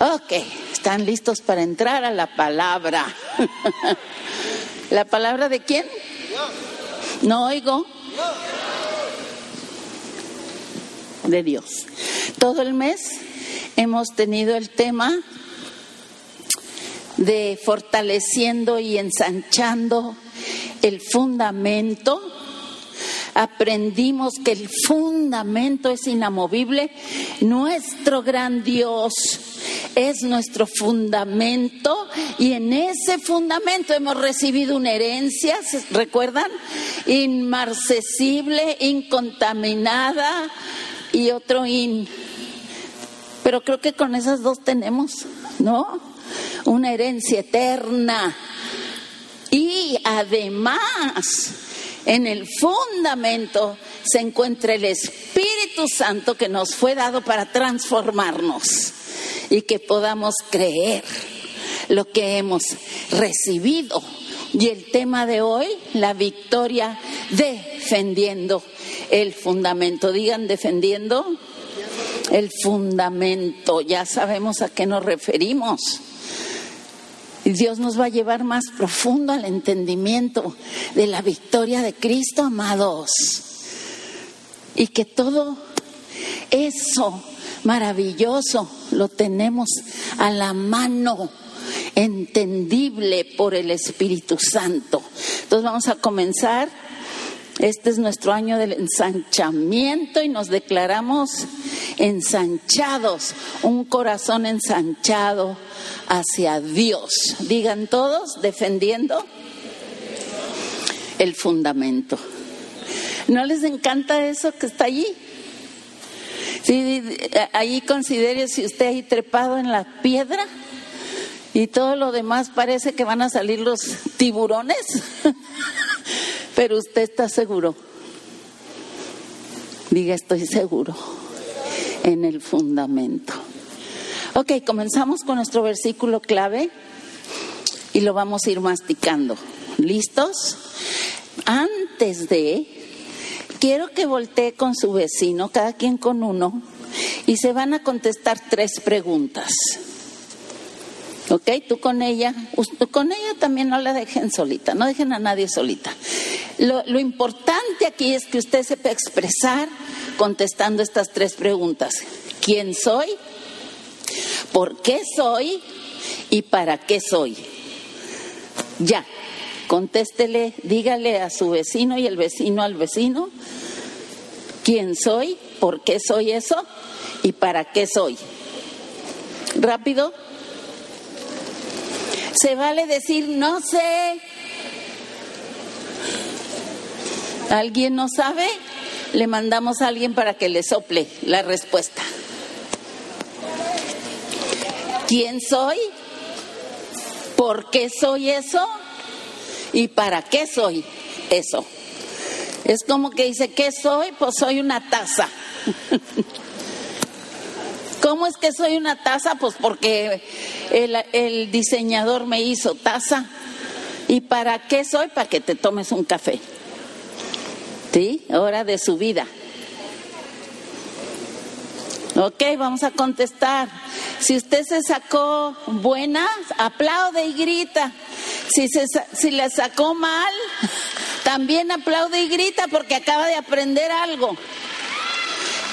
Ok, ¿están listos para entrar a la palabra? ¿La palabra de quién? No oigo. De Dios. Todo el mes hemos tenido el tema de fortaleciendo y ensanchando el fundamento. Aprendimos que el fundamento es inamovible. Nuestro gran Dios es nuestro fundamento y en ese fundamento hemos recibido una herencia, ¿recuerdan? Inmarcesible, incontaminada y otro in. Pero creo que con esas dos tenemos, ¿no? Una herencia eterna. Y además, en el fundamento se encuentra el Espíritu Santo que nos fue dado para transformarnos y que podamos creer lo que hemos recibido. Y el tema de hoy, la victoria defendiendo el fundamento. Digan defendiendo el fundamento. Ya sabemos a qué nos referimos. Y Dios nos va a llevar más profundo al entendimiento de la victoria de Cristo, amados. Y que todo eso maravilloso lo tenemos a la mano, entendible por el Espíritu Santo. Entonces vamos a comenzar. Este es nuestro año del ensanchamiento y nos declaramos ensanchados, un corazón ensanchado hacia Dios. Digan todos, defendiendo el fundamento. ¿No les encanta eso que está allí? Sí, ahí considere si usted ahí trepado en la piedra y todo lo demás parece que van a salir los tiburones, pero usted está seguro. Diga, estoy seguro en el fundamento. Ok, comenzamos con nuestro versículo clave y lo vamos a ir masticando. ¿Listos? Antes de quiero que voltee con su vecino, cada quien con uno, y se van a contestar tres preguntas. ¿Ok? Tú con ella, con ella también no la dejen solita, no dejen a nadie solita. Lo, lo importante aquí es que usted sepa expresar contestando estas tres preguntas. ¿Quién soy? ¿Por qué soy? ¿Y para qué soy? Ya, contéstele, dígale a su vecino y el vecino al vecino quién soy, por qué soy eso y para qué soy. Rápido. Se vale decir no sé. ¿Alguien no sabe? Le mandamos a alguien para que le sople la respuesta. ¿Quién soy? ¿Por qué soy eso? ¿Y para qué soy eso? Es como que dice, ¿qué soy? Pues soy una taza. ¿Cómo es que soy una taza? Pues porque el, diseñador me hizo taza. ¿Y para qué soy? Para que te tomes un café. ¿Sí? Hora de su vida. Ok, vamos a contestar. Si usted se sacó buena, aplaude y grita. Si, se, si le sacó mal, también aplaude y grita porque acaba de aprender algo.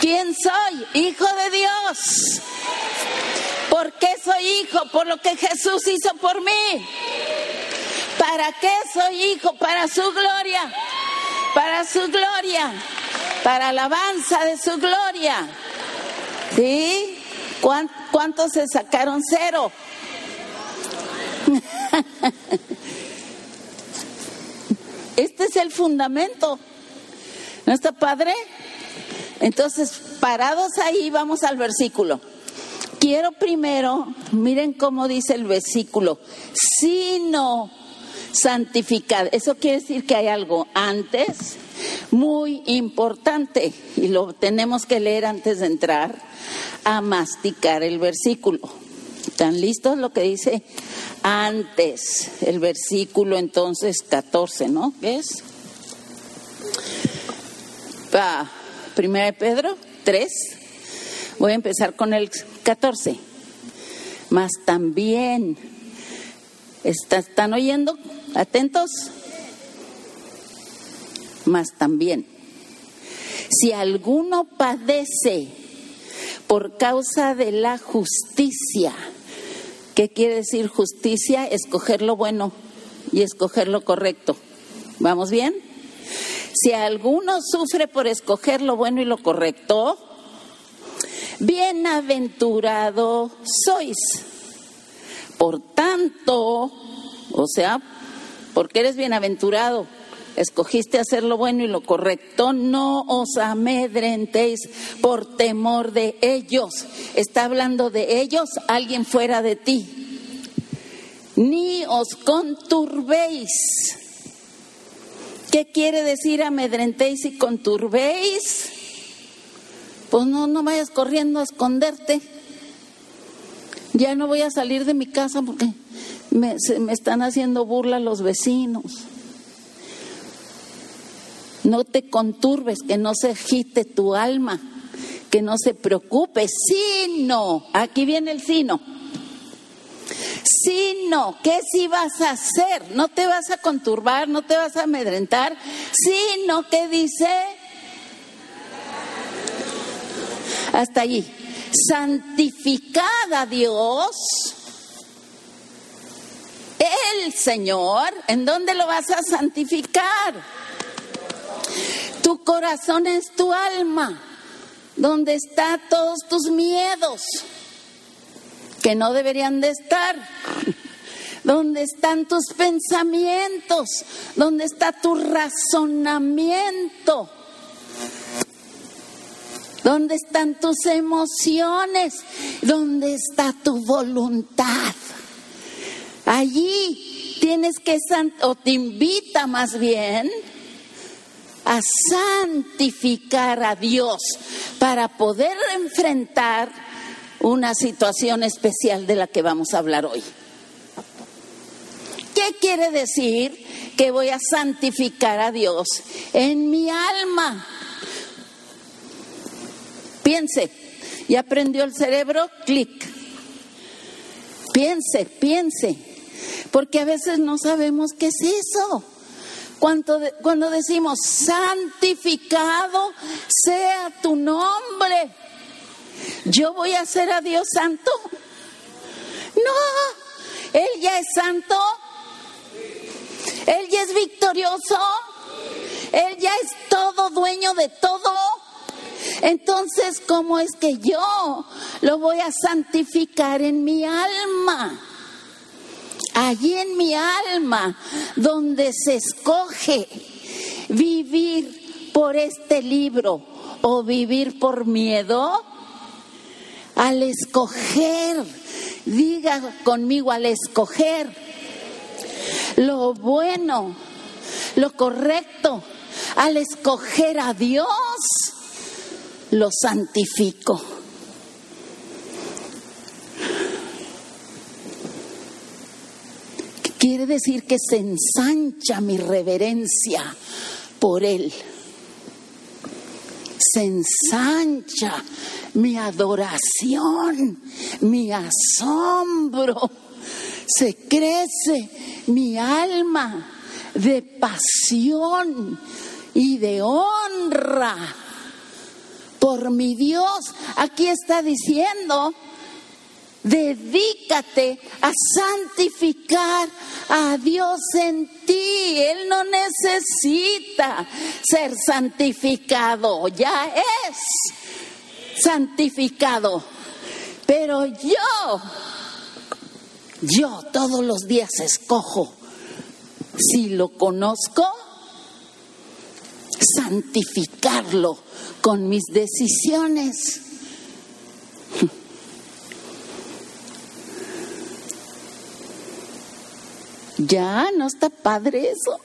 ¿Quién soy? Hijo de Dios. ¿Por qué soy hijo? Por lo que Jesús hizo por mí. ¿Para qué soy hijo? Para su gloria. Para su gloria. Para alabanza de su gloria. ¿Sí? ¿Cuántos se sacaron cero? Este es el fundamento. ¿No está padre? Entonces, parados ahí, vamos al versículo. Quiero primero, miren cómo dice el versículo, sino santificad. Eso quiere decir que hay algo antes muy importante y lo tenemos que leer antes de entrar a masticar el versículo. ¿Están listos lo que dice antes? El versículo entonces 14, ¿no? ¿Qué es? Va, primera de Pedro 3. Voy a empezar con el 14. Mas también, ¿están oyendo? ¿Atentos? Mas también, si alguno padece por causa de la justicia, ¿qué quiere decir justicia? Escoger lo bueno y escoger lo correcto. ¿Vamos bien? Si alguno sufre por escoger lo bueno y lo correcto, bienaventurado sois. Por tanto, o sea, porque eres bienaventurado, escogiste hacer lo bueno y lo correcto, no os amedrentéis por temor de ellos. Está hablando de ellos, alguien fuera de ti. Ni os conturbéis. ¿Qué quiere decir amedrentéis y conturbéis? Pues no, no vayas corriendo a esconderte. Ya no voy a salir de mi casa porque me, me están haciendo burla los vecinos. No te conturbes, que no se agite tu alma, que no se preocupe, sino, aquí viene el sino, sino, ¿qué si vas a hacer? No te vas a conturbar, no te vas a amedrentar, sino que dice, hasta allí, santificada Dios, el Señor, ¿en dónde lo vas a santificar? Tu corazón es tu alma, donde están todos tus miedos, que no deberían de estar. Donde están tus pensamientos, donde está tu razonamiento, donde están tus emociones, donde está tu voluntad. Allí tienes que, o te invita más bien, a santificar a Dios para poder enfrentar una situación especial de la que vamos a hablar hoy. ¿Qué quiere decir que voy a santificar a Dios en mi alma? Piense, ¿ya aprendió el cerebro? Clic. Piense, piense, porque a veces no sabemos qué es eso. Cuando, cuando decimos, santificado sea tu nombre, ¿yo voy a ser a Dios santo? No, Él ya es santo, Él ya es victorioso, Él ya es todo dueño de todo. Entonces, ¿cómo es que yo lo voy a santificar en mi alma? allí en mi alma, donde se escoge vivir por este libro o vivir por miedo, al escoger, diga conmigo, al escoger lo bueno, lo correcto, al escoger a Dios, lo santifico. Quiere decir que se ensancha mi reverencia por Él. Se ensancha mi adoración, mi asombro. Se crece mi alma de pasión y de honra por mi Dios. Aquí está diciendo Dedícate a santificar a Dios en ti. Él no necesita ser santificado, ya es santificado. Pero yo, yo todos los días escojo, si lo conozco, santificarlo con mis decisiones. Ya, no está padre eso.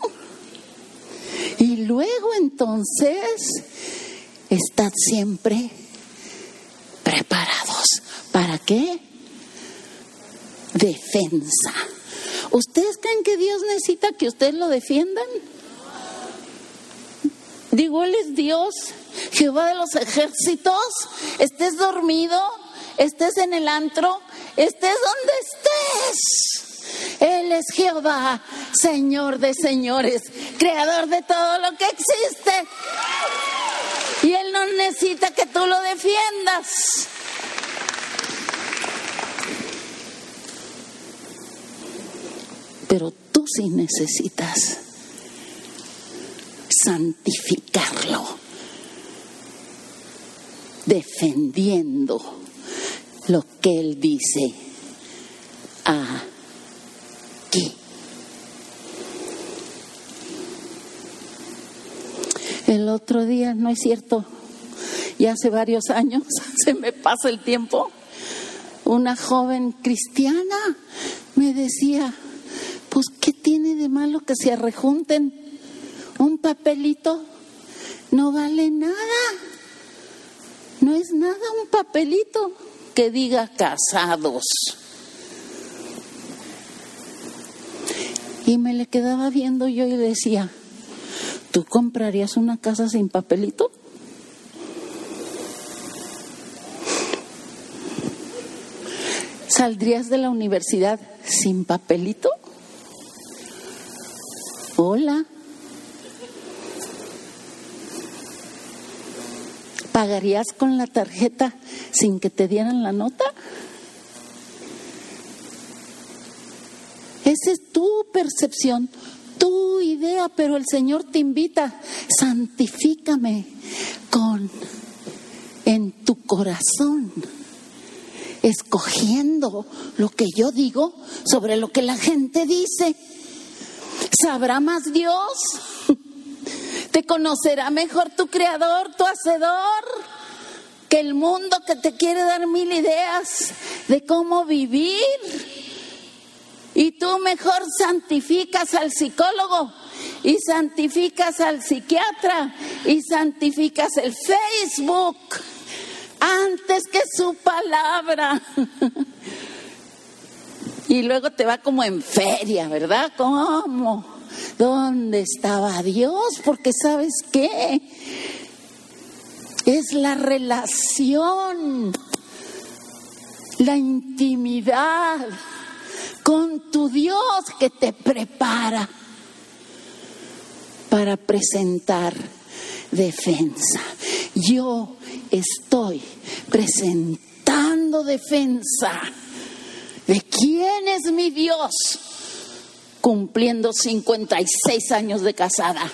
Y luego entonces, estad siempre preparados. ¿Para qué? Defensa. ¿Ustedes creen que Dios necesita que ustedes lo defiendan? Digo, Él es Dios, Jehová de los ejércitos. Estés dormido, estés en el antro, estés donde estés. Él es Jehová, Señor de señores, creador de todo lo que existe. Y Él no necesita que tú lo defiendas. Pero tú sí necesitas santificarlo, defendiendo lo que Él dice aquí. El día, no es cierto, ya hace varios años, se me pasa el tiempo, una joven cristiana me decía, pues ¿qué tiene de malo que se arrejunten un papelito? No vale nada, no es nada un papelito que diga casados. Y me le quedaba viendo yo y decía, ¿tú comprarías una casa sin papelito? ¿Saldrías de la universidad sin papelito? Hola. ¿Pagarías con la tarjeta sin que te dieran la nota? Esa es tu percepción, tu idea, pero el Señor te invita, santifícame con en tu corazón, escogiendo lo que yo digo sobre lo que la gente dice. ¿Sabrá más Dios? ¿Te conocerá mejor tu creador, tu hacedor? Que el mundo que te quiere dar mil ideas de cómo vivir. Y tú mejor santificas al psicólogo y santificas al psiquiatra y santificas el Facebook antes que su palabra. Y luego te va como en feria, ¿verdad? ¿Cómo? ¿Dónde estaba Dios? Porque sabes qué? Es la relación, la intimidad con tu Dios que te prepara para presentar defensa. Yo estoy presentando defensa de quién es mi Dios cumpliendo 56 años de casada.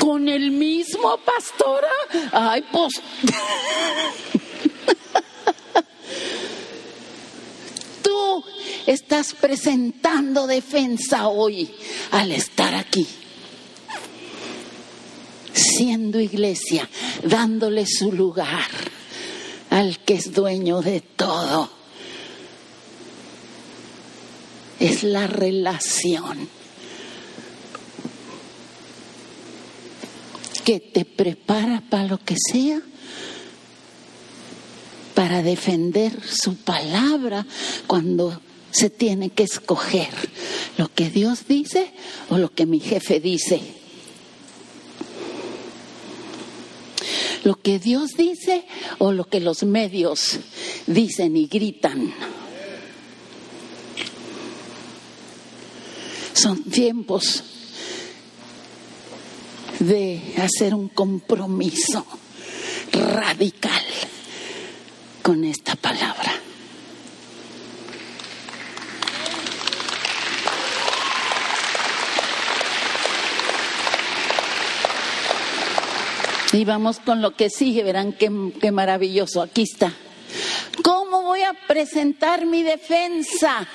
Con el mismo pastora. Ay, pues. Tú estás presentando defensa hoy al estar aquí siendo iglesia, dándole su lugar al que es dueño de todo. Es la relación que te prepara para lo que sea, para defender su palabra cuando se tiene que escoger lo que Dios dice o lo que mi jefe dice. lo que Dios dice o lo que los medios dicen y gritan. Son tiempos de hacer un compromiso radical con esta palabra. Y vamos con lo que sigue, verán qué, qué maravilloso. Aquí está. ¿Cómo voy a presentar mi defensa?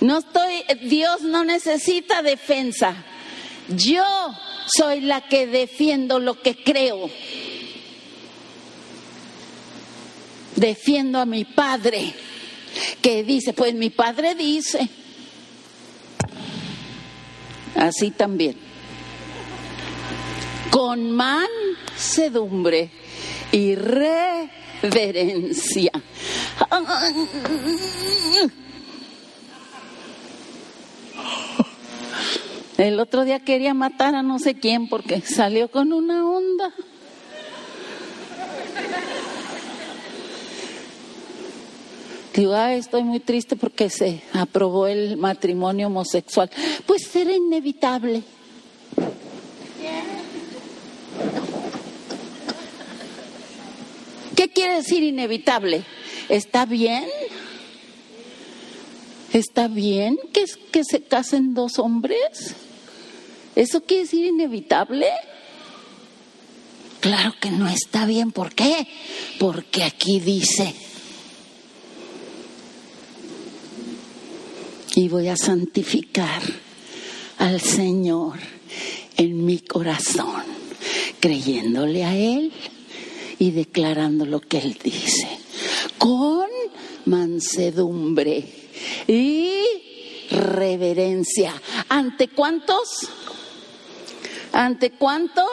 No estoy, Dios no necesita defensa. Yo soy la que defiendo lo que creo. Defiendo a mi padre, que dice, pues mi padre dice. Así también con mansedumbre y reverencia. El otro día quería matar a no sé quién porque salió con una onda. Digo, estoy muy triste porque se aprobó el matrimonio homosexual. Pues era inevitable. ¿Qué quiere decir inevitable? ¿Está bien? ¿Está bien que, que se casen dos hombres? ¿Eso quiere decir inevitable? Claro que no está bien. ¿Por qué? Porque aquí dice, voy a santificar al Señor en mi corazón, creyéndole a Él y declarando lo que Él dice, con mansedumbre y reverencia. ¿Ante cuántos? ¿Ante cuántos?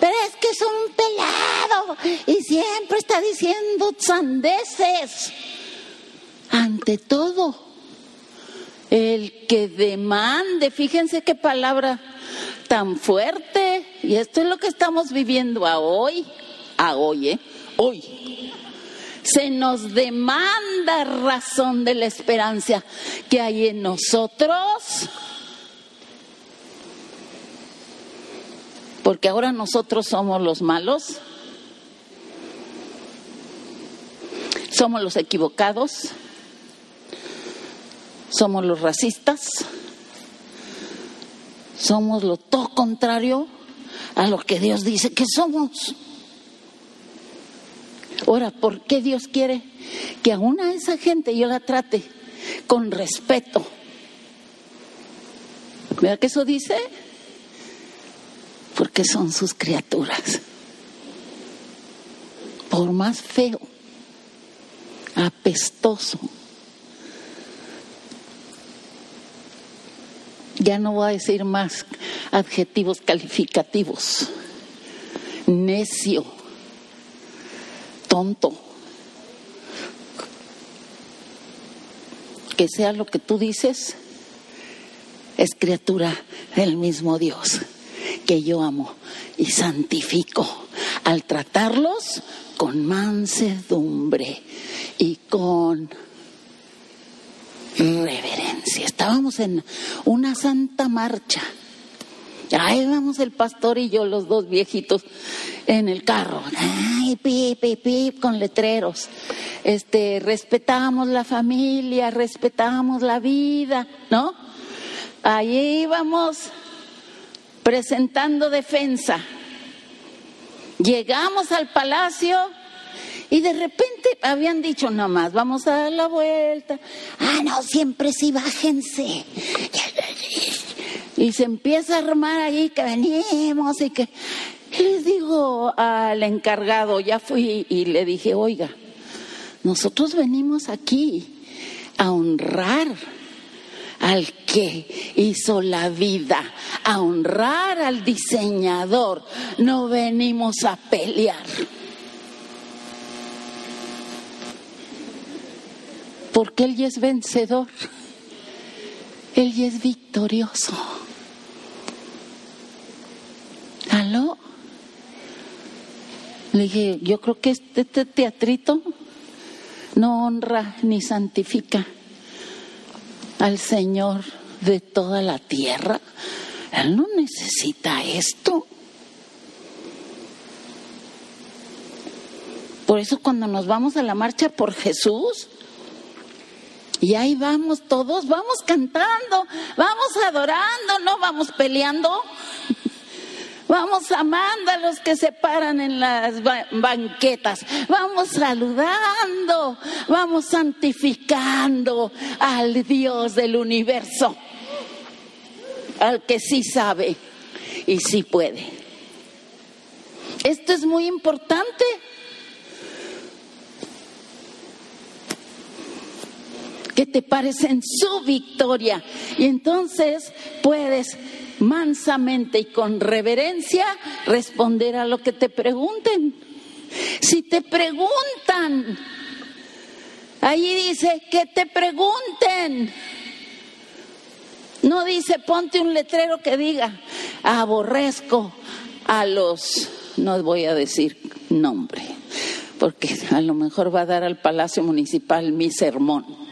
Pero es que es un pelado y siempre está diciendo sandeces. Ante todo, el que demande, fíjense qué palabra tan fuerte, y esto es lo que estamos viviendo a hoy a hoy, ¿eh? Hoy. Se nos demanda razón de la esperanza que hay en nosotros. Porque ahora nosotros somos los malos. Somos los equivocados. Somos los racistas. Somos lo todo contrario a lo que Dios dice que somos. Ahora, ¿por qué Dios quiere que a una esa gente yo la trate con respeto? ¿Verdad que eso dice? Porque son sus criaturas. Por más feo, apestoso, ya no voy a decir más adjetivos calificativos, necio tonto. Que sea lo que tú dices, es criatura del mismo Dios que yo amo y santifico al tratarlos con mansedumbre y con reverencia. Estábamos en una santa marcha. Ahí vamos el pastor y yo, los dos viejitos, en el carro. Ay, pip, pip, con letreros. Este, respetamos la familia, respetamos la vida, ¿no? Ahí íbamos presentando defensa. Llegamos al palacio y de repente habían dicho nada más, vamos a dar la vuelta. Ah, no, siempre sí, bájense. Y se empieza a armar ahí que venimos y que les digo al encargado, ya fui y le dije, oiga, nosotros venimos aquí a honrar al que hizo la vida, a honrar al diseñador, no venimos a pelear. Porque Él es vencedor, Él es victorioso. ¿Aló? Le dije, yo creo que este, este, teatrito no honra ni santifica al Señor de toda la tierra. Él no necesita esto. Por eso cuando nos vamos a la marcha por Jesús, y ahí vamos todos, vamos cantando, vamos adorando, no vamos peleando. Vamos amando a los que se paran en las banquetas. Vamos saludando. Vamos santificando al Dios del universo. Al que sí sabe y sí puede. Esto es muy importante. Que te pares en su victoria y entonces puedes mansamente y con reverencia responder a lo que te pregunten. Si te preguntan, ahí dice que te pregunten. No dice ponte un letrero que diga aborrezco a los, no voy a decir nombre, porque a lo mejor va a dar al Palacio Municipal mi sermón.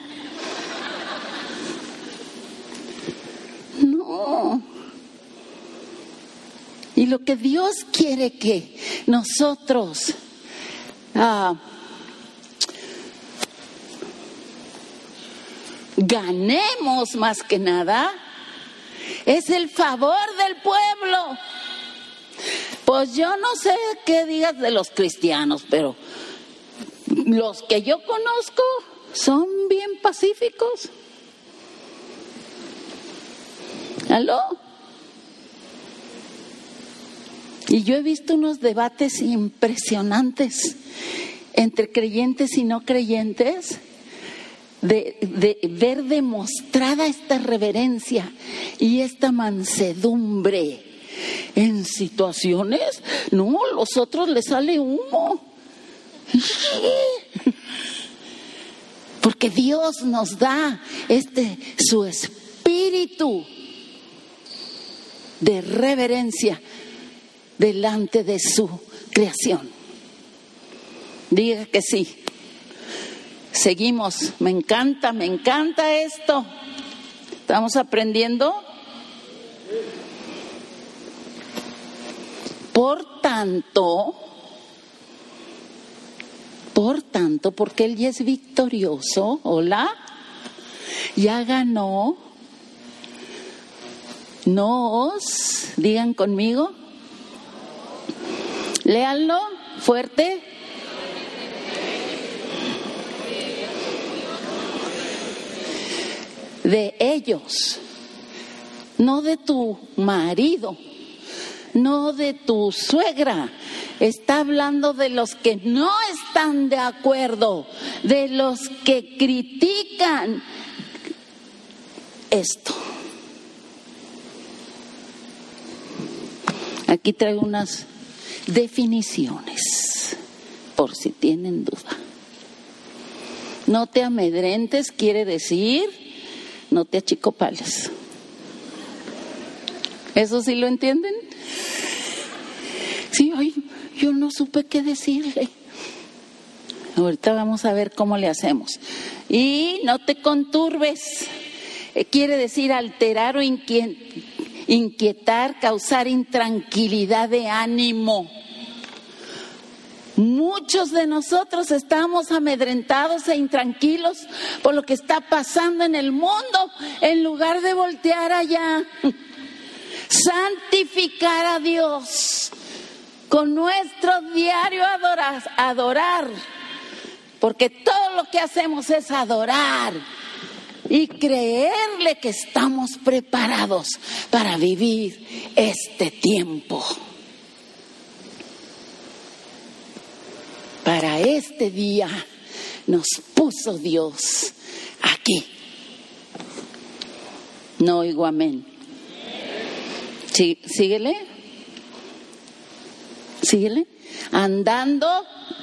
Y lo que Dios quiere que nosotros ah, ganemos más que nada es el favor del pueblo. Pues yo no sé qué digas de los cristianos, pero los que yo conozco son bien pacíficos. ¿Aló? Y yo he visto unos debates impresionantes entre creyentes y no creyentes de, ver demostrada esta reverencia y esta mansedumbre en situaciones, no, los otros les sale humo. Porque Dios nos da este su espíritu de reverencia delante de su creación. Diga que sí. Seguimos. Me encanta, me encanta esto. ¿Estamos aprendiendo? Por tanto, por tanto, porque Él ya es victorioso, hola, ya ganó, nos, digan conmigo, léanlo fuerte. De ellos, no de tu marido, no de tu suegra. Está hablando de los que no están de acuerdo, de los que critican esto. Aquí traigo unas definiciones, por si tienen duda. No te amedrentes quiere decir no te achicopales. ¿Eso sí lo entienden? Sí, ay, yo no supe qué decirle. Ahorita vamos a ver cómo le hacemos. Y no te conturbes. Eh, quiere decir alterar o inquietar, causar intranquilidad de ánimo. Muchos de nosotros estamos amedrentados e intranquilos por lo que está pasando en el mundo en lugar de voltear allá. Santificar a Dios con nuestro diario adorar, adorar, porque todo lo que hacemos es adorar y creerle que estamos preparados para vivir este tiempo. Para este día nos puso Dios aquí. No oigo amén. Sí, síguele. Síguele. Andando,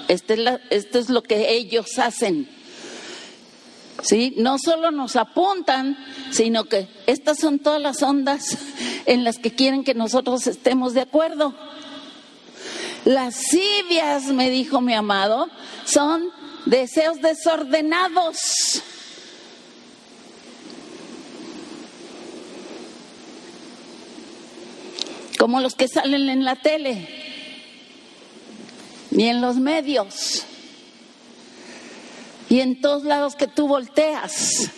este es, esto es lo que ellos hacen. ¿Sí? No solo nos apuntan, sino que estas son todas las ondas en las que quieren que nosotros estemos de acuerdo. Lascivias, me dijo mi amado, son deseos desordenados. Como los que salen en la tele y en los medios y en todos lados que tú volteas.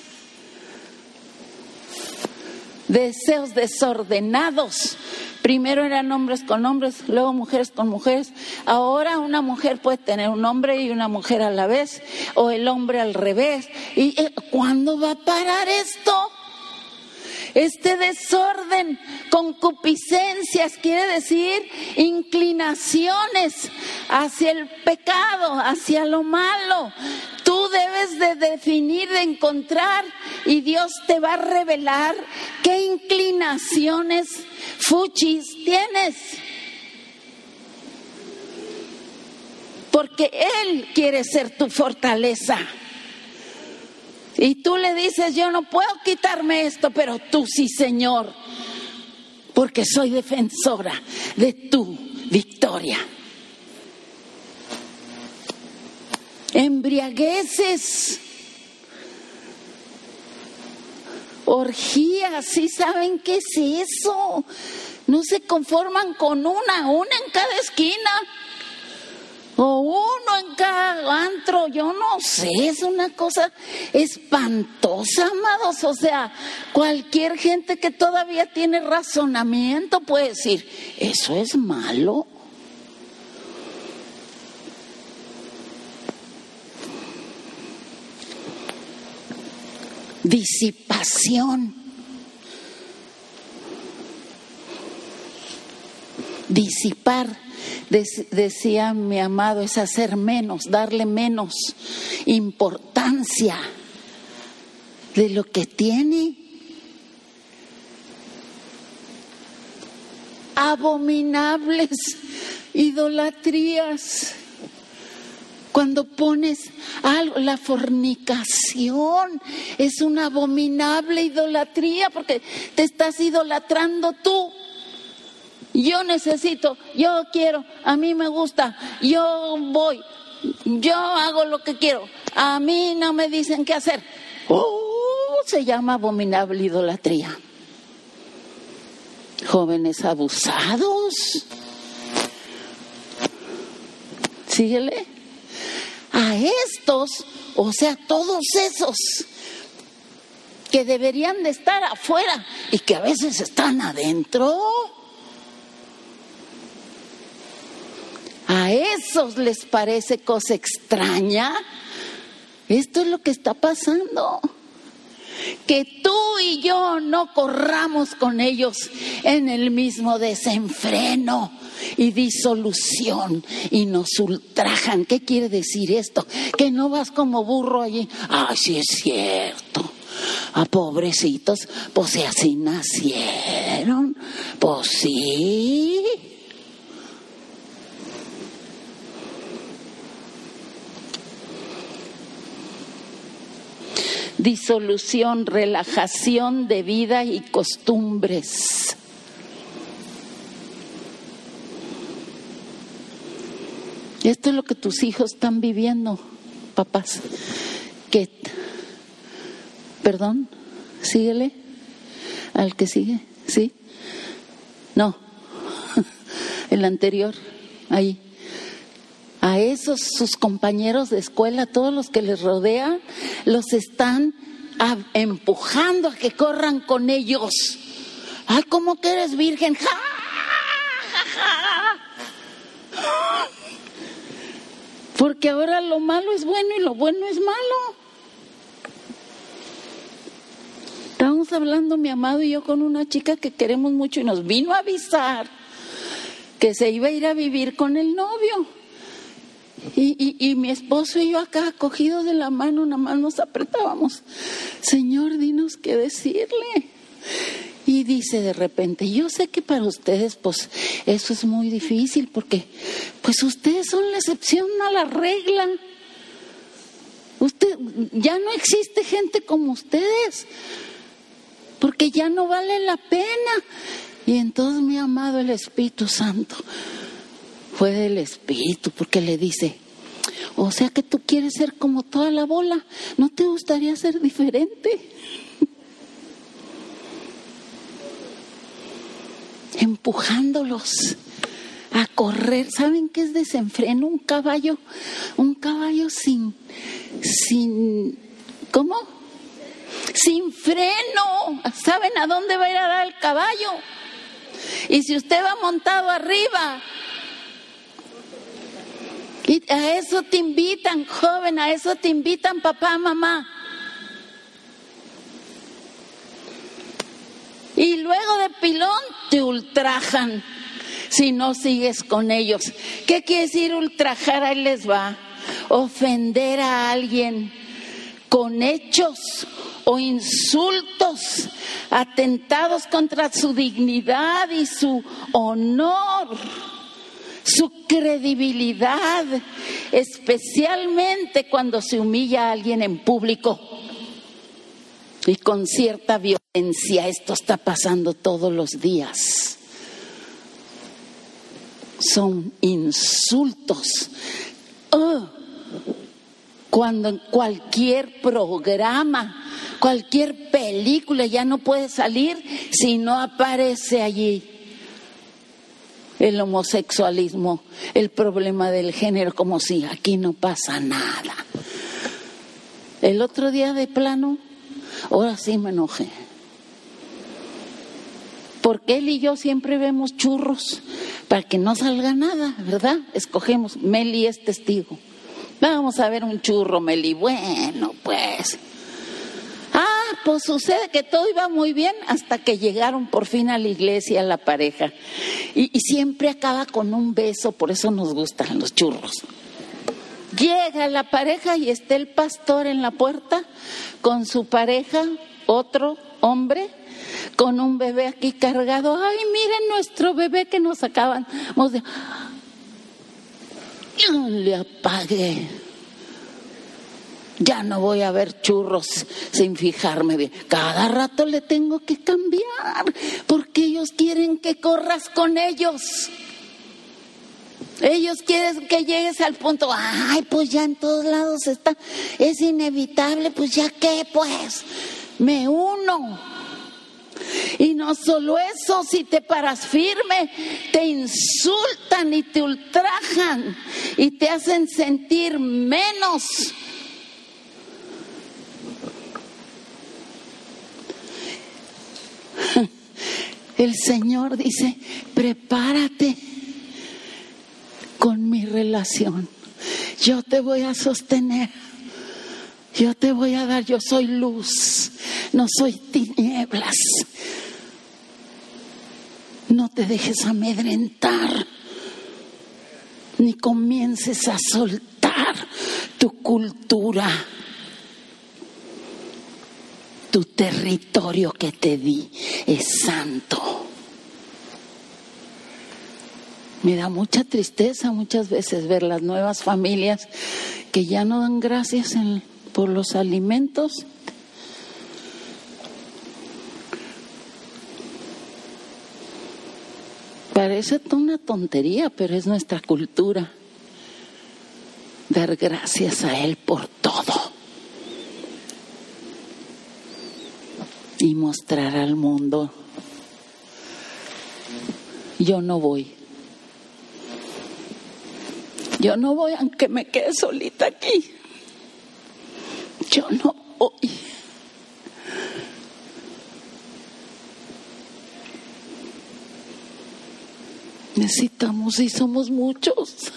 Deseos desordenados Primero eran hombres con hombres, luego mujeres con mujeres. Ahora una mujer puede tener un hombre y una mujer a la vez, o el hombre al revés. ¿Y eh, cuándo va a parar esto? Este desorden, concupiscencias, quiere decir inclinaciones hacia el pecado, hacia lo malo. Debes de definir, de encontrar y Dios te va a revelar qué inclinaciones fuchis tienes. Porque Él quiere ser tu fortaleza. Y tú le dices, yo no puedo quitarme esto, pero tú sí, Señor, porque soy defensora de tu victoria. Embriagueces, orgías, ¿sí saben qué es eso? No se conforman con una, una en cada esquina. O uno en cada antro, yo no sé, es una cosa espantosa, amados. O sea, cualquier gente que todavía tiene razonamiento puede decir, eso es malo. Disipación. Disipar decía mi amado, es hacer menos, darle menos importancia de lo que tiene. Abominables idolatrías. Cuando pones algo, la fornicación es una abominable idolatría porque te estás idolatrando tú. Yo necesito, yo quiero, a mí me gusta, yo voy, yo hago lo que quiero, a mí no me dicen qué hacer. Oh, se llama abominable idolatría. Jóvenes abusados. Síguele. A estos, o sea, todos esos que deberían de estar afuera y que a veces están adentro a esos les parece cosa extraña. Esto es lo que está pasando. Que tú y yo no corramos con ellos en el mismo desenfreno y disolución y nos ultrajan. ¿Qué quiere decir esto? Que no vas como burro allí. Ah, sí es cierto. A ah, pobrecitos, pues así nacieron, pues sí. Disolución, relajación de vida y costumbres. Esto es lo que tus hijos están viviendo, papás. Que, perdón, síguele al que sigue, ¿sí? No, el anterior, ahí a esos sus compañeros de escuela, todos los que les rodean, los están empujando a que corran con ellos. Ay, ¿cómo que eres virgen? Porque ahora lo malo es bueno y lo bueno es malo. Estábamos hablando mi amado y yo con una chica que queremos mucho y nos vino a avisar que se iba a ir a vivir con el novio. Y, y, mi esposo y yo acá cogidos de la mano, nada más nos apretábamos. Señor, dinos qué decirle. Y dice de repente, yo sé que para ustedes pues eso es muy difícil porque pues ustedes son la excepción a la regla. Usted ya no existe gente como ustedes porque ya no vale la pena. Y entonces mi amado el Espíritu Santo fue del Espíritu, porque le dice, o sea que tú quieres ser como toda la bola, ¿no te gustaría ser diferente? Empujándolos a correr. ¿Saben qué es desenfreno? Un caballo, un caballo sin, sin, ¿cómo? Sin freno. ¿Saben a dónde va a ir a dar el caballo? Y si usted va montado arriba, y a eso te invitan, joven, a eso te invitan papá, mamá. Y luego de pilón te ultrajan si no sigues con ellos. ¿Qué quiere decir ultrajar? Ahí les va. Ofender a alguien con hechos o insultos, atentados contra su dignidad y su honor su credibilidad, especialmente cuando se humilla a alguien en público y con cierta violencia. Esto está pasando todos los días. Son insultos. Oh, cuando en cualquier programa, cualquier película ya no puede salir si no aparece allí el homosexualismo, el problema del género, como si aquí no pasa nada. El otro día de plano, ahora sí me enojé. Porque él y yo siempre vemos churros para que no salga nada, ¿verdad? Escogemos, Meli es testigo. Vamos a ver un churro, Meli. Bueno, pues. Ah, pues sucede que todo iba muy bien hasta que llegaron por fin a la iglesia la pareja. Y, siempre acaba con un beso, por eso nos gustan los churros. Llega la pareja y está el pastor en la puerta con su pareja, otro hombre, con un bebé aquí cargado. Ay, miren nuestro bebé que nos acaban de... Yo le apagué. Ya no voy a ver churros sin fijarme bien. Cada rato le tengo que cambiar porque ellos quieren que corras con ellos. Ellos quieren que llegues al punto, ay, pues ya en todos lados está, es inevitable, pues ya qué, pues, me uno. Y no solo eso, si te paras firme, te insultan y te ultrajan y te hacen sentir menos. El Señor dice, prepárate con mi relación. Yo te voy a sostener. Yo te voy a dar, yo soy luz, no soy tinieblas. No te dejes amedrentar, ni comiences a soltar tu cultura, tu territorio que te di es santo. Me da mucha tristeza muchas veces ver las nuevas familias que ya no dan gracias por los alimentos. Parece una tontería, pero es nuestra cultura. Dar gracias a Él por todo. Y mostrar al mundo. Yo no voy. Yo no voy aunque me quede solita aquí. Yo no voy. Necesitamos y somos muchos.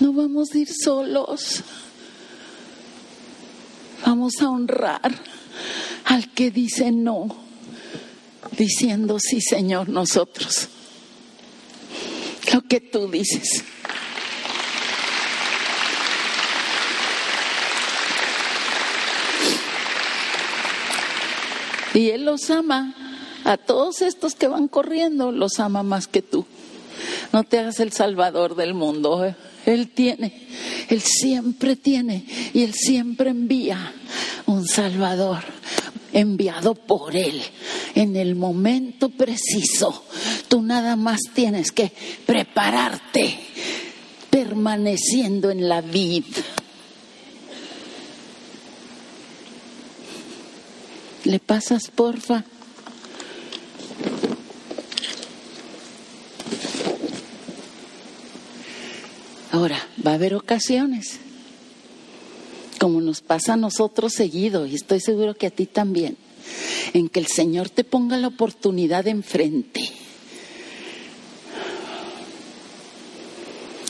No vamos a ir solos. Vamos a honrar al que dice no, diciendo sí, Señor, nosotros. Lo que tú dices. Y Él los ama. A todos estos que van corriendo, los ama más que tú. No te hagas el salvador del mundo. Él tiene, Él siempre tiene y Él siempre envía un salvador enviado por Él en el momento preciso. Tú nada más tienes que prepararte permaneciendo en la vida. ¿Le pasas, porfa? Ahora, va a haber ocasiones, como nos pasa a nosotros seguido, y estoy seguro que a ti también, en que el Señor te ponga la oportunidad enfrente.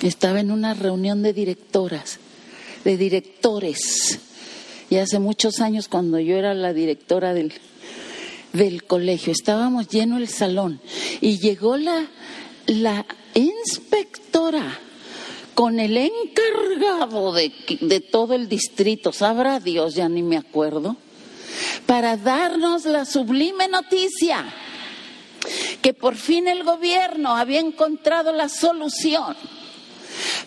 Estaba en una reunión de directoras, de directores, y hace muchos años cuando yo era la directora del, del colegio, estábamos lleno el salón y llegó la, la inspectora con el encargado de, de todo el distrito, sabrá Dios, ya ni me acuerdo, para darnos la sublime noticia que por fin el gobierno había encontrado la solución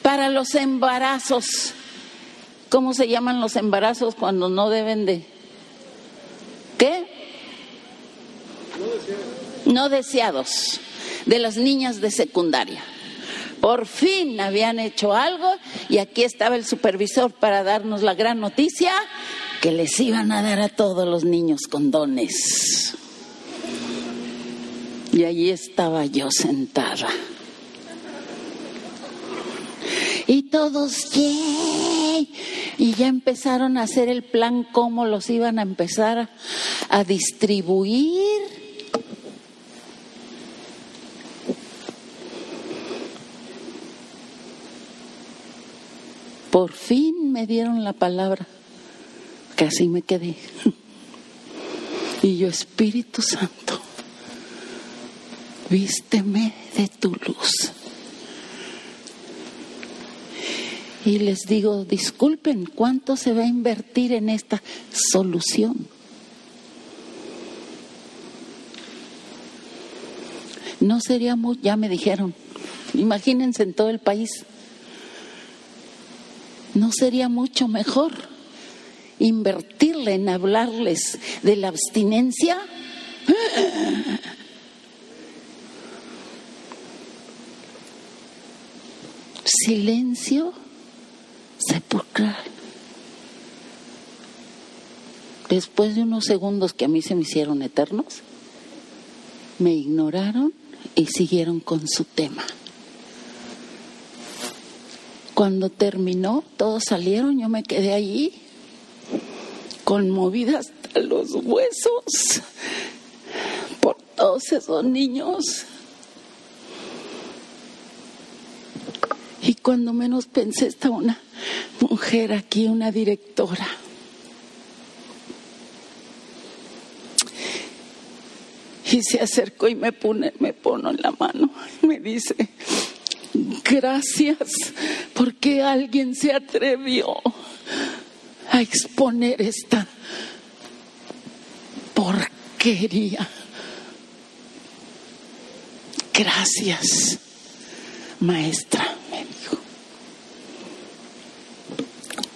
para los embarazos ¿Cómo se llaman los embarazos cuando no deben de... ¿Qué? No deseados. de las niñas de secundaria. Por fin habían hecho algo y aquí estaba el supervisor para darnos la gran noticia que les iban a dar a todos los niños condones. Y allí estaba yo sentada. Y todos. Y ya empezaron a hacer el plan cómo los iban a empezar a distribuir. Por fin me dieron la palabra. Casi me quedé. Y yo, Espíritu Santo, vísteme de tu luz. Y les digo, disculpen, ¿cuánto se va a invertir en esta solución? No sería muy, ya me dijeron, imagínense en todo el país, no sería mucho mejor invertirle en hablarles de la abstinencia. Silencio sepulcral. Después de unos segundos que a mí se me hicieron eternos, me ignoraron y siguieron con su tema. Cuando terminó, todos salieron, yo me quedé allí, conmovida hasta los huesos por todos esos niños. Y cuando menos pensé, estaba una mujer aquí, una directora. Y se acercó y me pone, me pone en la mano y me dice, gracias porque alguien se atrevió a exponer esta porquería. Gracias, maestra, me dijo.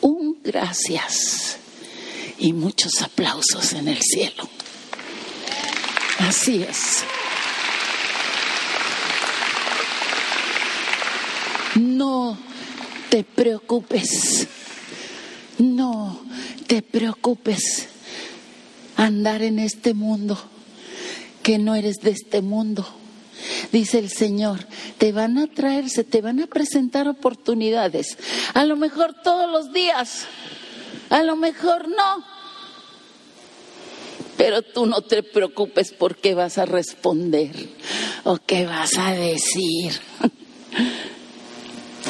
Un gracias y muchos aplausos en el cielo. Así es. No te preocupes, no te preocupes andar en este mundo, que no eres de este mundo. Dice el Señor, te van a traer, se te van a presentar oportunidades, a lo mejor todos los días, a lo mejor no, pero tú no te preocupes por qué vas a responder o qué vas a decir.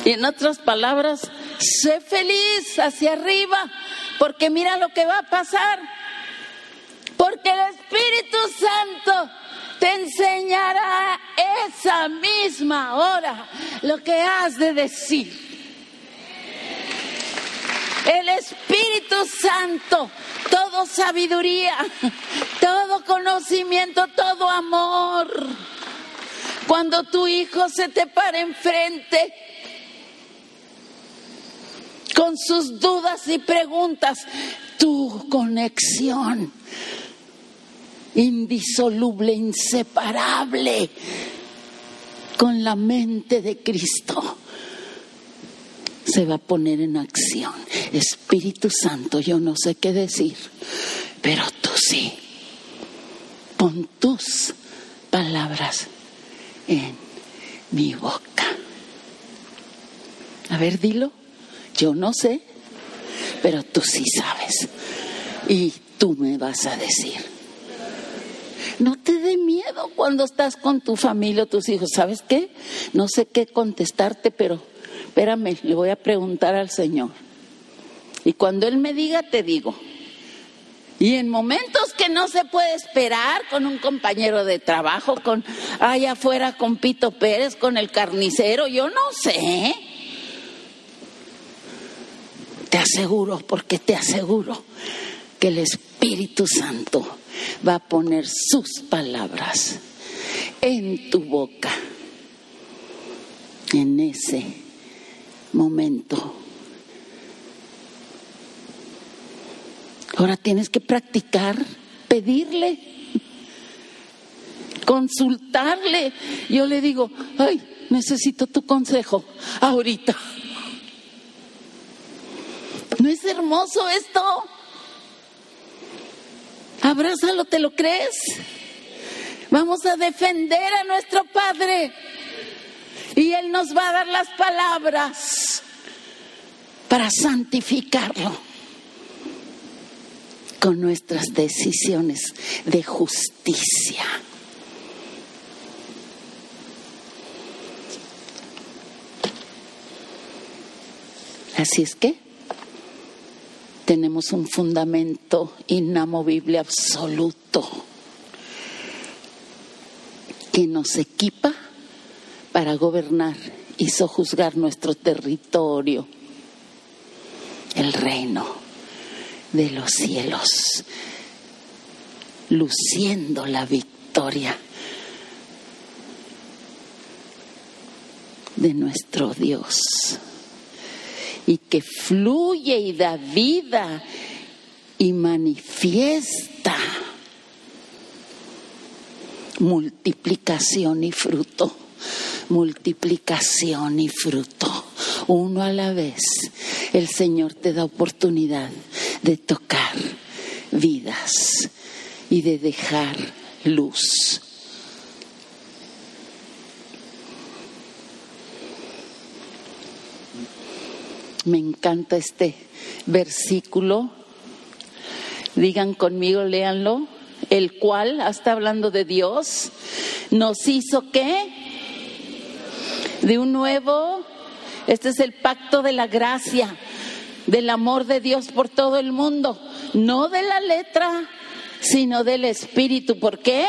Y en otras palabras, sé feliz hacia arriba, porque mira lo que va a pasar. Porque el Espíritu Santo te enseñará esa misma hora lo que has de decir. El Espíritu Santo, todo sabiduría, todo conocimiento, todo amor. Cuando tu hijo se te para enfrente con sus dudas y preguntas, tu conexión indisoluble, inseparable con la mente de Cristo se va a poner en acción. Espíritu Santo, yo no sé qué decir, pero tú sí. Pon tus palabras en mi boca. A ver, dilo. Yo no sé, pero tú sí sabes. Y tú me vas a decir. No te dé miedo cuando estás con tu familia o tus hijos. ¿Sabes qué? No sé qué contestarte, pero espérame, le voy a preguntar al Señor. Y cuando Él me diga, te digo. Y en momentos que no se puede esperar con un compañero de trabajo, con allá afuera con Pito Pérez, con el carnicero, yo no sé. Aseguro, porque te aseguro que el Espíritu Santo va a poner sus palabras en tu boca en ese momento. Ahora tienes que practicar, pedirle, consultarle. Yo le digo, ay, necesito tu consejo ahorita. ¿No es hermoso esto? Abrázalo, ¿te lo crees? Vamos a defender a nuestro Padre y Él nos va a dar las palabras para santificarlo con nuestras decisiones de justicia. Así es que tenemos un fundamento inamovible absoluto que nos equipa para gobernar y sojuzgar nuestro territorio, el reino de los cielos, luciendo la victoria de nuestro Dios y que fluye y da vida y manifiesta multiplicación y fruto, multiplicación y fruto, uno a la vez. El Señor te da oportunidad de tocar vidas y de dejar luz. Me encanta este versículo. Digan conmigo, léanlo. El cual, hasta hablando de Dios, nos hizo qué? De un nuevo, este es el pacto de la gracia, del amor de Dios por todo el mundo, no de la letra, sino del espíritu. ¿Por qué?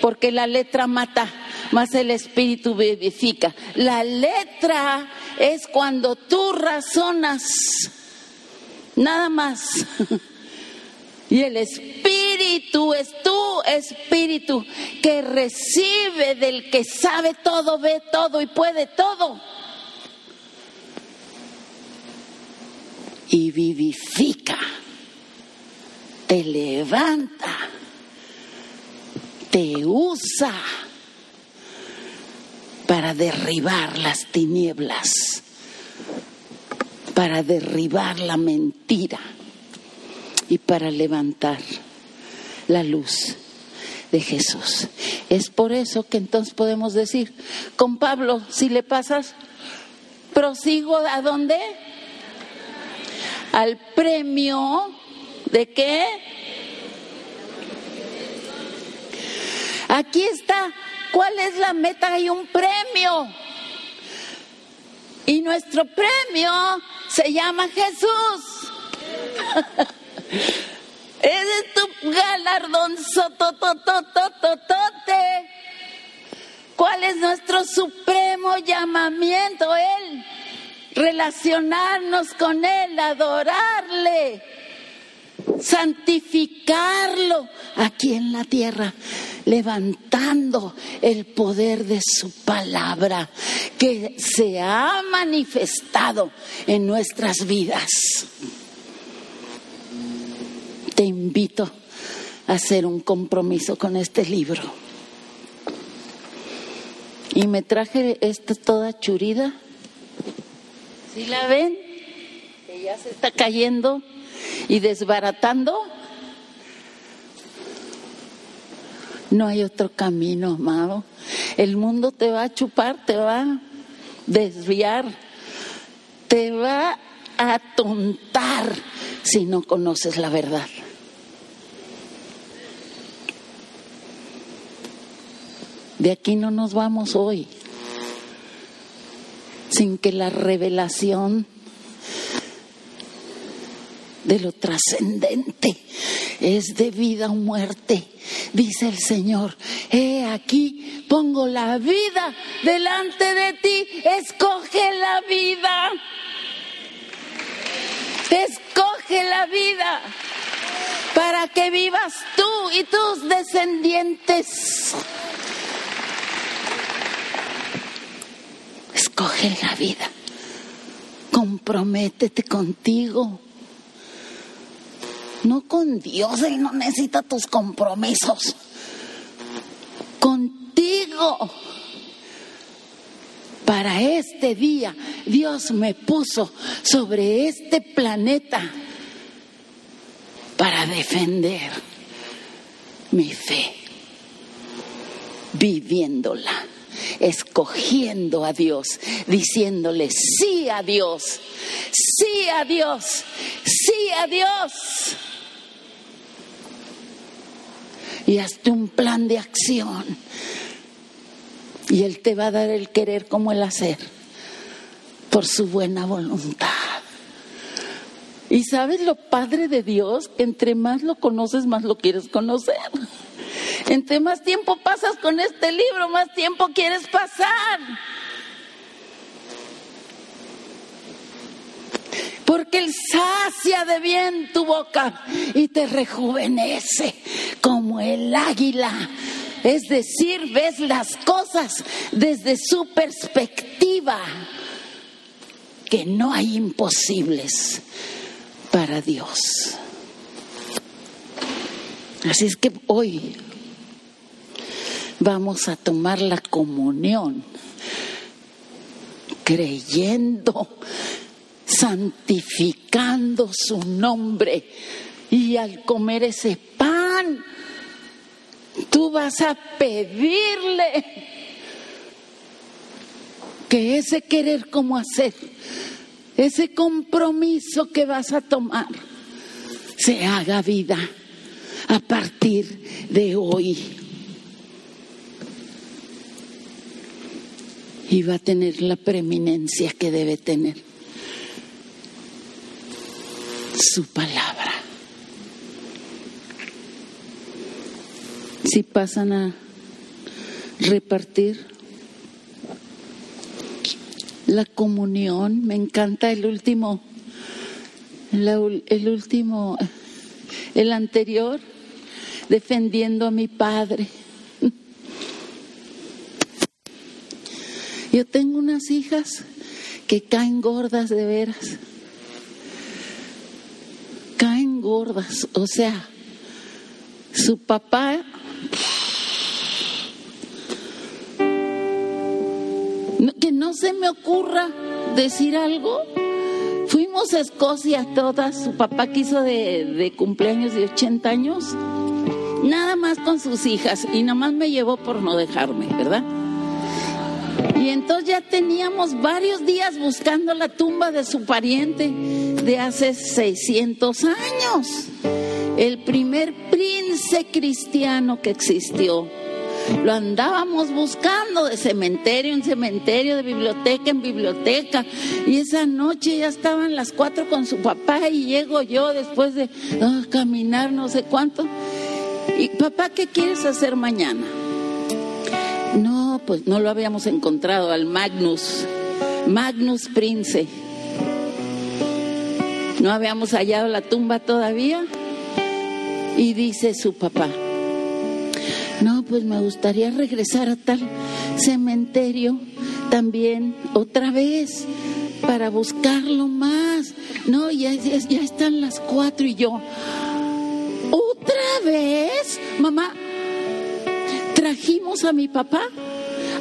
Porque la letra mata, más el espíritu vivifica. La letra es cuando tú razonas, nada más. Y el espíritu es tu espíritu que recibe del que sabe todo, ve todo y puede todo. Y vivifica, te levanta, te usa para derribar las tinieblas, para derribar la mentira y para levantar la luz de Jesús. Es por eso que entonces podemos decir, con Pablo, si le pasas, prosigo a dónde? Al premio de qué? Aquí está ¿Cuál es la meta? Hay un premio. Y nuestro premio se llama Jesús. es tu galardón sotototototote. ¿Cuál es nuestro supremo llamamiento? Él. Relacionarnos con Él, adorarle santificarlo aquí en la tierra, levantando el poder de su palabra que se ha manifestado en nuestras vidas. Te invito a hacer un compromiso con este libro. Y me traje esta toda churida. ¿Sí la ven? Que ya se está cayendo y desbaratando, no hay otro camino, amado. El mundo te va a chupar, te va a desviar, te va a atontar si no conoces la verdad. De aquí no nos vamos hoy sin que la revelación de lo trascendente, es de vida o muerte. Dice el Señor, he aquí, pongo la vida delante de ti, escoge la vida. Escoge la vida para que vivas tú y tus descendientes. Escoge la vida. Comprométete contigo no con Dios, Él no necesita tus compromisos. Contigo. para este día Dios me puso sobre este planeta para defender mi fe, viviéndola, escogiendo a Dios, diciéndole sí a Dios, sí a Dios, sí a Dios. Y hazte un plan de acción y Él te va a dar el querer como el hacer, por su buena voluntad. Y sabes lo padre de Dios, entre más lo conoces, más lo quieres conocer. Entre más tiempo pasas con este libro, más tiempo quieres pasar. Porque Él sacia de bien tu boca y te rejuvenece como el águila es decir, ves las cosas desde su perspectiva, que no hay imposibles para Dios. Así es que hoy vamos a tomar la comunión creyendo, santificando su nombre y al comer ese pan Tú vas a pedirle que ese querer como hacer, ese compromiso que vas a tomar, se haga vida a partir de hoy. Y va a tener la preeminencia que debe tener su palabra. si pasan a repartir la comunión, me encanta el último, el último, el anterior, defendiendo a mi padre. Yo tengo unas hijas que caen gordas de veras. Gordas, o sea, su papá que no se me ocurra decir algo. Fuimos a Escocia todas, su papá quiso de, de cumpleaños de 80 años, nada más con sus hijas, y nada más me llevó por no dejarme, ¿verdad? Y entonces ya teníamos varios días buscando la tumba de su pariente de hace 600 años, el primer príncipe cristiano que existió. Lo andábamos buscando de cementerio en cementerio, de biblioteca en biblioteca. Y esa noche ya estaban las cuatro con su papá y llego yo después de ah, caminar no sé cuánto. Y papá, ¿qué quieres hacer mañana? No, pues no lo habíamos encontrado al Magnus, Magnus Prince. No habíamos hallado la tumba todavía. Y dice su papá, no, pues me gustaría regresar a tal cementerio también otra vez para buscarlo más. No, ya, están las cuatro y yo, ¿otra vez? Mamá, trajimos a mi papá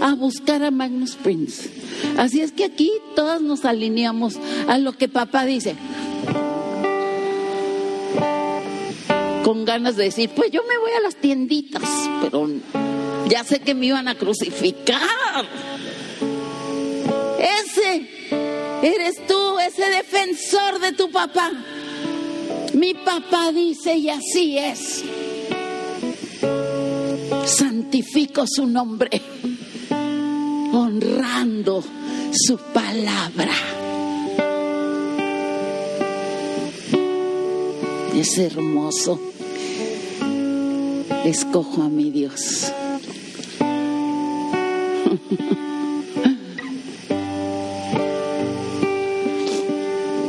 a buscar a Magnus Prince. Así es que aquí todas nos alineamos a lo que papá dice. con ganas de decir, pues yo me voy a las tienditas, pero ya sé que me iban a crucificar. Ese eres tú, ese defensor de tu papá. Mi papá dice y así es. Santifico su nombre, honrando su palabra. Es hermoso escojo a mi Dios.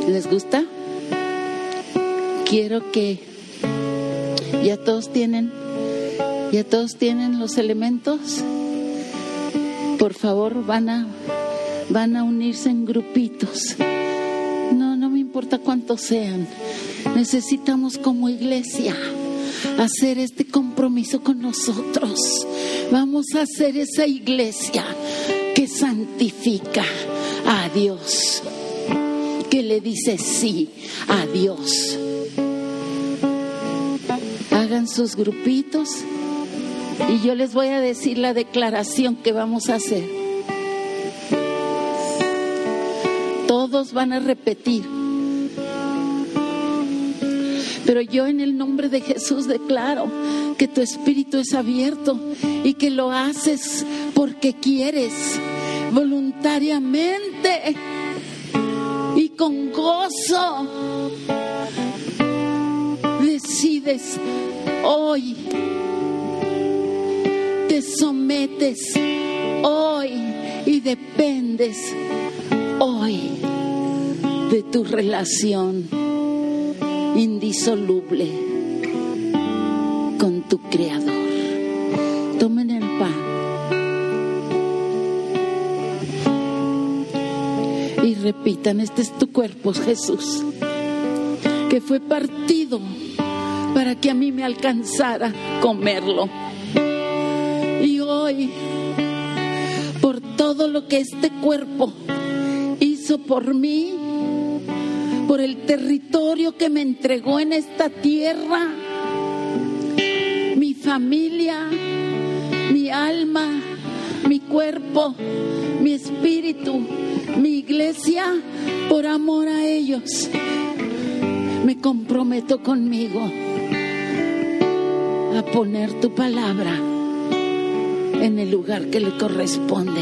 ¿Les gusta? Quiero que ya todos tienen, ya todos tienen los elementos. Por favor, van a, van a unirse en grupitos. No, no me importa cuántos sean. Necesitamos como iglesia hacer este compromiso con nosotros. Vamos a hacer esa iglesia que santifica a Dios, que le dice sí a Dios. Hagan sus grupitos y yo les voy a decir la declaración que vamos a hacer. Todos van a repetir. Pero yo en el nombre de Jesús declaro que tu espíritu es abierto y que lo haces porque quieres voluntariamente y con gozo. Decides hoy, te sometes hoy y dependes hoy de tu relación indisoluble con tu Creador. Tomen el pan. Y repitan, este es tu cuerpo, Jesús, que fue partido para que a mí me alcanzara comerlo. Por todo lo que este cuerpo hizo por mí, por el territorio que me entregó en esta tierra, mi familia, mi alma, mi cuerpo, mi espíritu, mi iglesia, por amor a ellos. Me comprometo conmigo a poner tu palabra en el lugar que le corresponde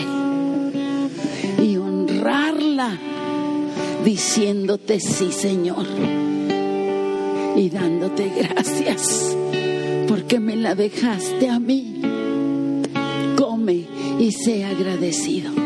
y honrarla diciéndote sí, Señor, y dándote gracias porque me la dejaste a mí. Come y sé agradecido.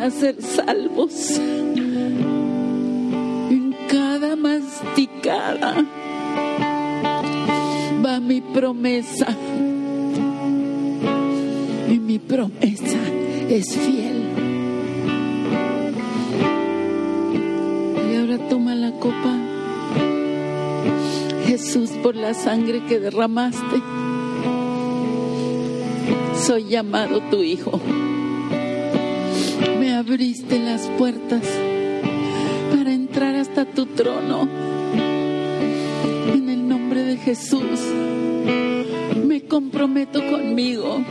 A ser salvos. En cada masticada va mi promesa. Y mi promesa es fiel. Y ahora toma la copa. Jesús, por la sangre que derramaste, soy llamado tu hijo. Abriste las puertas para entrar hasta tu trono. En el nombre de Jesús, me comprometo conmigo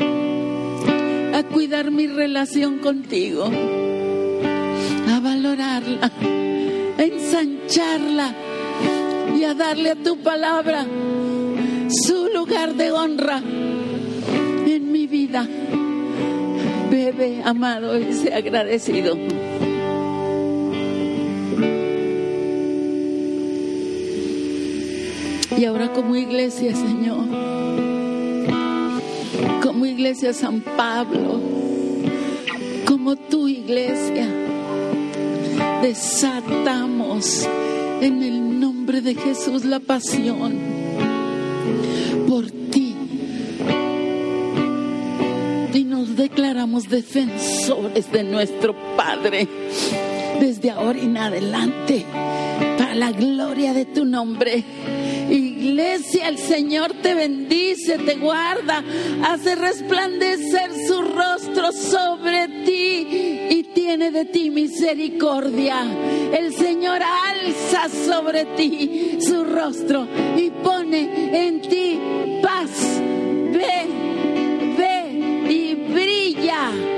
a cuidar mi relación contigo, a valorarla, a ensancharla y a darle a tu palabra su lugar de honra en mi vida. Amado, y sea agradecido. Y ahora como iglesia, Señor, como iglesia San Pablo, como tu iglesia, desatamos en el nombre de Jesús la pasión declaramos defensores de nuestro Padre desde ahora en adelante, para la gloria de tu nombre. Iglesia, el Señor te bendice, te guarda, hace resplandecer su rostro sobre ti y tiene de ti misericordia. El Señor alza sobre ti su rostro y pone en ti time.